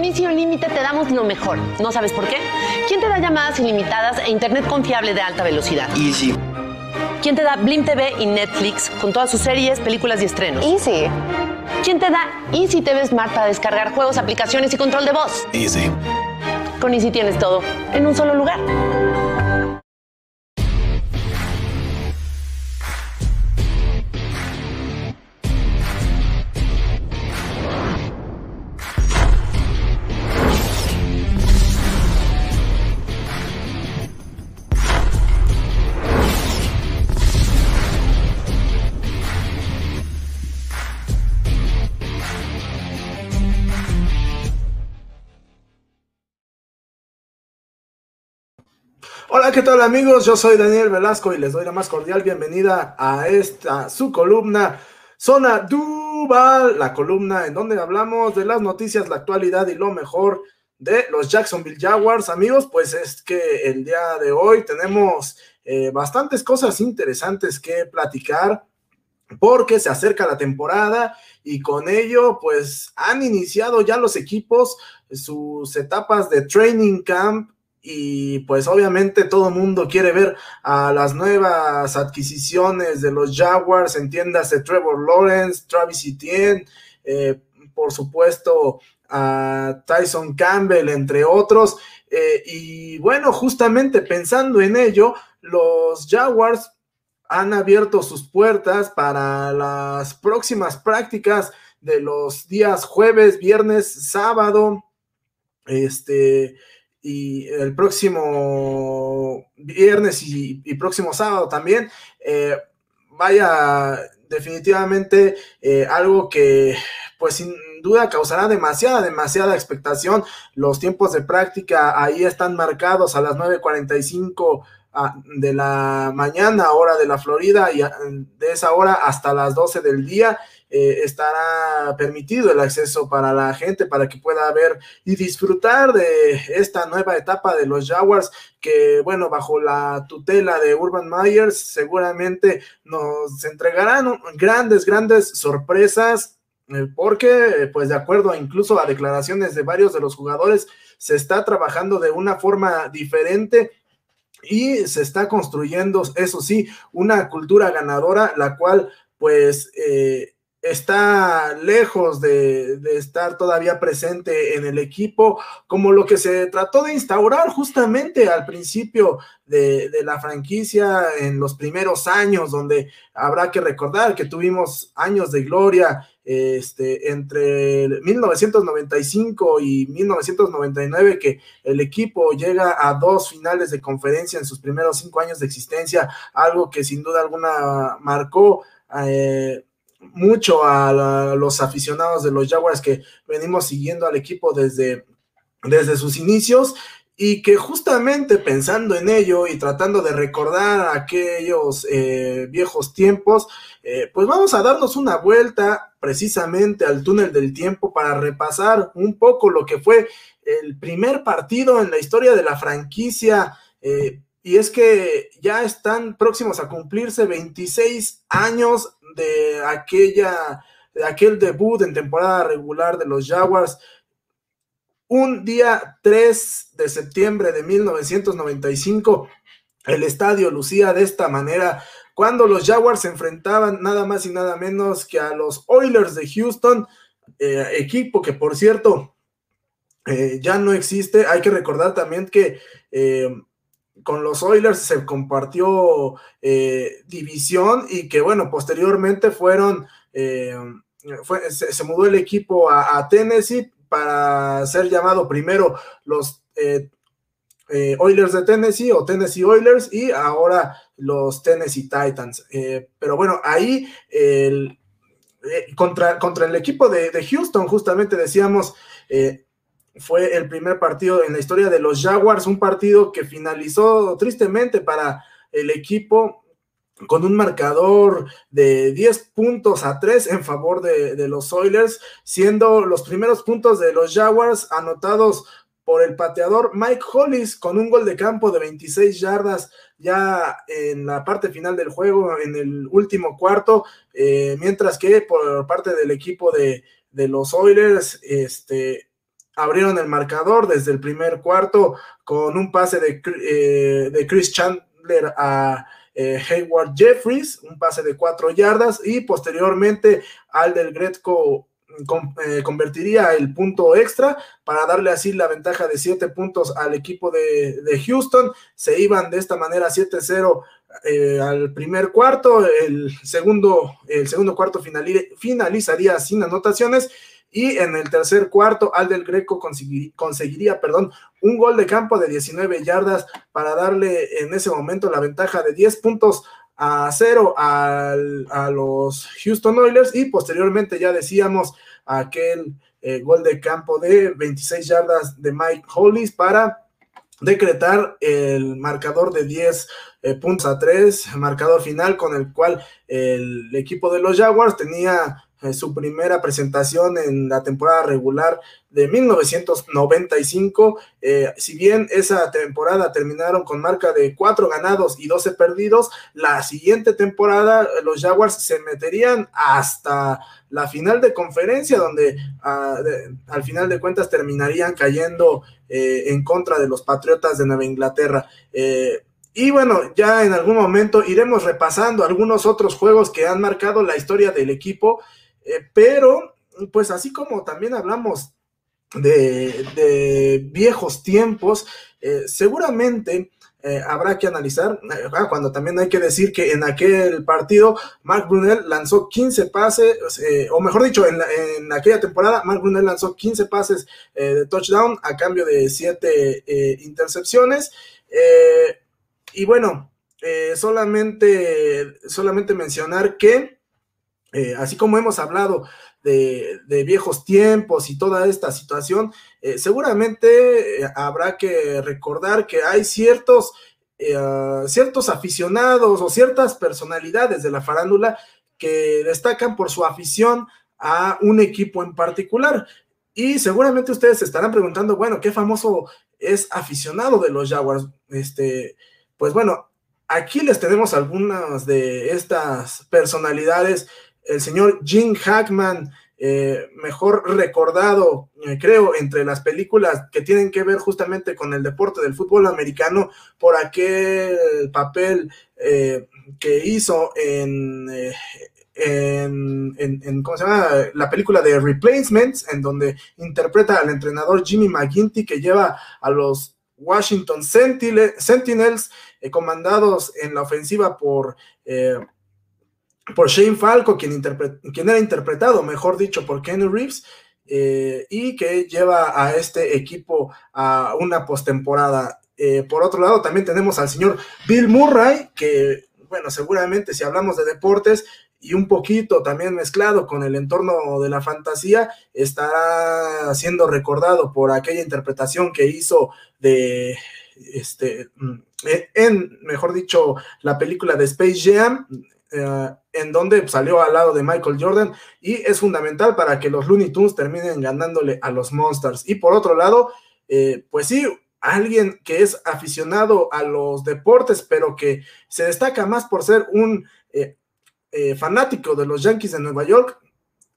Con Easy Límite te damos lo mejor. ¿No sabes por qué? ¿Quién te da llamadas ilimitadas e internet confiable de alta velocidad? Easy. ¿Quién te da Blim TV y Netflix con todas sus series, películas y estrenos? Easy. ¿Quién te da Easy TV Smart para descargar juegos, aplicaciones y control de voz? Easy. Con Easy tienes todo en un solo lugar. ¿Qué tal amigos? Yo soy Daniel Velasco y les doy la más cordial bienvenida a esta su columna Zona Duval, la columna en donde hablamos de las noticias, la actualidad y lo mejor de los Jacksonville Jaguars. Amigos, pues es que el día de hoy tenemos eh, bastantes cosas interesantes que platicar porque se acerca la temporada y con ello pues han iniciado ya los equipos sus etapas de training camp y pues obviamente todo el mundo quiere ver a las nuevas adquisiciones de los Jaguars, entiéndase Trevor Lawrence, Travis Etienne, eh, por supuesto a Tyson Campbell, entre otros. Eh, y bueno, justamente pensando en ello, los Jaguars han abierto sus puertas para las próximas prácticas de los días jueves, viernes, sábado, este, y el próximo viernes y, próximo sábado también, eh, vaya definitivamente eh, algo que pues sin duda causará demasiada, demasiada expectación. Los tiempos de práctica ahí están marcados a las 9.45 ah, de la mañana, hora de la Florida, y ah, de esa hora hasta las 12 del día. Eh, estará permitido el acceso para la gente para que pueda ver y disfrutar de esta nueva etapa de los Jaguars que bueno bajo la tutela de Urban Myers seguramente nos entregarán grandes grandes sorpresas eh, porque pues de acuerdo incluso a declaraciones de varios de los jugadores se está trabajando de una forma diferente y se está construyendo, eso sí, una cultura ganadora, la cual pues eh, está lejos de, estar todavía presente en el equipo, como lo que se trató de instaurar justamente al principio de, la franquicia en los primeros años, donde habrá que recordar que tuvimos años de gloria este, entre 1995 y 1999, que el equipo llega a dos finales de conferencia en sus primeros cinco años de existencia, algo que sin duda alguna marcó. Eh, mucho a, los aficionados de los Jaguars que venimos siguiendo al equipo desde, desde sus inicios y que justamente pensando en ello y tratando de recordar aquellos eh, viejos tiempos, eh, pues vamos a darnos una vuelta precisamente al túnel del tiempo para repasar un poco lo que fue el primer partido en la historia de la franquicia. Eh, y es que ya están próximos a cumplirse 26 años de aquella, de aquel debut en temporada regular de los Jaguars. Un día 3 de septiembre de 1995, el estadio lucía de esta manera cuando los Jaguars se enfrentaban nada más y nada menos que a los Oilers de Houston, eh, equipo que por cierto eh, ya no existe. Hay que recordar también que eh, con los Oilers se compartió eh, división y que bueno, posteriormente fueron, eh, se, mudó el equipo a, Tennessee para ser llamado primero los eh, Oilers de Tennessee o Tennessee Oilers y ahora los Tennessee Titans. pero bueno, ahí contra, contra el equipo de, de Houston justamente decíamos fue el primer partido en la historia de los Jaguars, un partido que finalizó tristemente para el equipo con un marcador de 10 puntos a 3 en favor de, los Oilers, siendo los primeros puntos de los Jaguars anotados por el pateador Mike Hollis con un gol de campo de 26 yardas ya en la parte final del juego, en el último cuarto, eh, mientras que por parte del equipo de, de los Oilers, este, abrieron el marcador desde el primer cuarto con un pase de, eh, de Chris Chandler a eh, Hayward Jeffries, un pase de cuatro yardas y posteriormente al del Gretco eh, convertiría el punto extra para darle así la ventaja de siete puntos al equipo de, Houston. Se iban de esta manera 7-0 eh, al primer cuarto, el segundo, el segundo cuarto finalizaría sin anotaciones y en el tercer cuarto Al del Greco conseguiría, perdón, un gol de campo de 19 yardas para darle en ese momento la ventaja de 10 puntos a cero a los Houston Oilers. Y posteriormente ya decíamos aquel eh, gol de campo de 26 yardas de Mike Hollis para decretar el marcador de 10 eh, puntos a 3, marcador final con el cual el equipo de los Jaguars tenía su primera presentación en la temporada regular de 1995. Eh, si bien esa temporada terminaron con marca de 4 ganados y 12 perdidos, la siguiente temporada eh, los Jaguars se meterían hasta la final de conferencia, donde ah, al final de cuentas terminarían cayendo eh, en contra de los Patriotas de Nueva Inglaterra. y bueno, ya en algún momento iremos repasando algunos otros juegos que han marcado la historia del equipo eh, pero, pues así como también hablamos de, viejos tiempos, eh, seguramente eh, habrá que analizar, ah, cuando también hay que decir que en aquel partido Mark Brunel lanzó 15 pases, o mejor dicho, en, aquella temporada Mark Brunel lanzó 15 pases de touchdown a cambio de 7 intercepciones. y bueno, solamente, solamente mencionar que eh, así como hemos hablado de, viejos tiempos y toda esta situación, eh, seguramente eh, habrá que recordar que hay ciertos, ciertos aficionados o ciertas personalidades de la farándula que destacan por su afición a un equipo en particular. Y seguramente ustedes se estarán preguntando, bueno, ¿qué famoso es aficionado de los Jaguars? Este, pues bueno, aquí les tenemos algunas de estas personalidades el señor Jim Hackman, eh, mejor recordado, eh, creo, entre las películas que tienen que ver justamente con el deporte del fútbol americano, por aquel papel eh, que hizo en, en, ¿cómo se llama? La película de Replacements, en donde interpreta al entrenador Jimmy McGinty, que lleva a los Washington Sentinels, comandados en la ofensiva por por Shane Falco, quien, era interpretado, mejor dicho, por Kenny Reeves, eh, y que lleva a este equipo a una postemporada. Eh, por otro lado, también tenemos al señor Bill Murray, que, bueno, seguramente si hablamos de deportes y un poquito también mezclado con el entorno de la fantasía, estará siendo recordado por aquella interpretación que hizo de, este, mm, en, mejor dicho, la película de Space Jam, eh, en donde salió al lado de Michael Jordan y es fundamental para que los Looney Tunes terminen ganándole a los Monsters. Y por otro lado, eh, pues sí, alguien que es aficionado a los deportes, pero que se destaca más por ser un eh, fanático de los Yankees de Nueva York,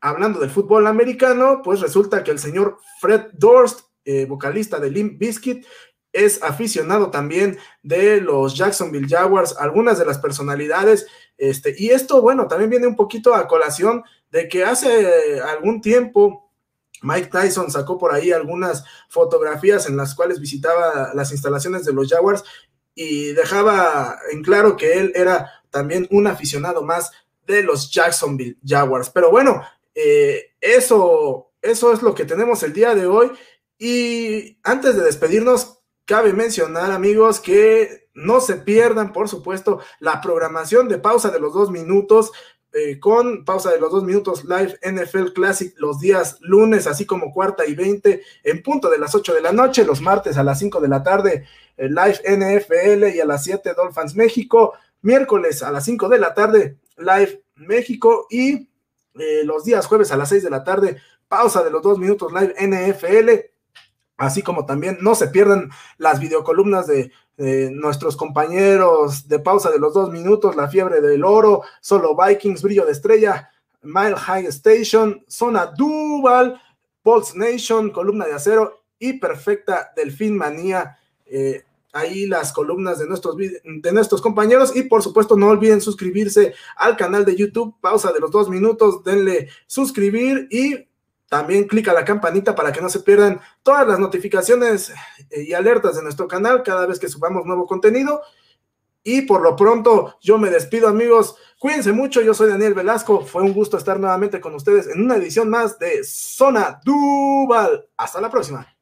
hablando del fútbol americano, pues resulta que el señor Fred Durst, vocalista de Limp Bizkit, es aficionado también de los Jacksonville Jaguars, algunas de las personalidades, este, y esto, bueno, también viene un poquito a colación de que hace algún tiempo Mike Tyson sacó por ahí algunas fotografías en las cuales visitaba las instalaciones de los Jaguars y dejaba en claro que él era también un aficionado más de los Jacksonville Jaguars. Pero bueno, eh, eso, eso es lo que tenemos el día de hoy. Y antes de despedirnos, Cabe mencionar, amigos, que no se pierdan, por supuesto, la programación de pausa de los dos minutos. Eh, con pausa de los dos minutos live NFL Classic los días lunes, así como cuarta y veinte, en punto de las ocho de la noche, los martes a las cinco de la tarde, eh, live NFL y a las siete Dolphins México, miércoles a las cinco de la tarde, live México y eh, los días jueves a las seis de la tarde, pausa de los dos minutos live NFL así como también no se pierdan las videocolumnas de, nuestros compañeros de pausa de los dos minutos, La Fiebre del Oro, Solo Vikings, Brillo de Estrella, Mile High Station, Zona Duval, Pulse Nation, Columna de Acero y Perfecta Delfín Manía. Eh, ahí las columnas de nuestros, de nuestros compañeros y por supuesto no olviden suscribirse al canal de YouTube, pausa de los dos minutos, denle suscribir y también clica la campanita para que no se pierdan todas las notificaciones eh, y alertas de nuestro canal cada vez que subamos nuevo contenido. Y por lo pronto, yo me despido, amigos. Cuídense mucho. Yo soy Daniel Velasco. Fue un gusto estar nuevamente con ustedes en una edición más de Zona Duval. Hasta la próxima.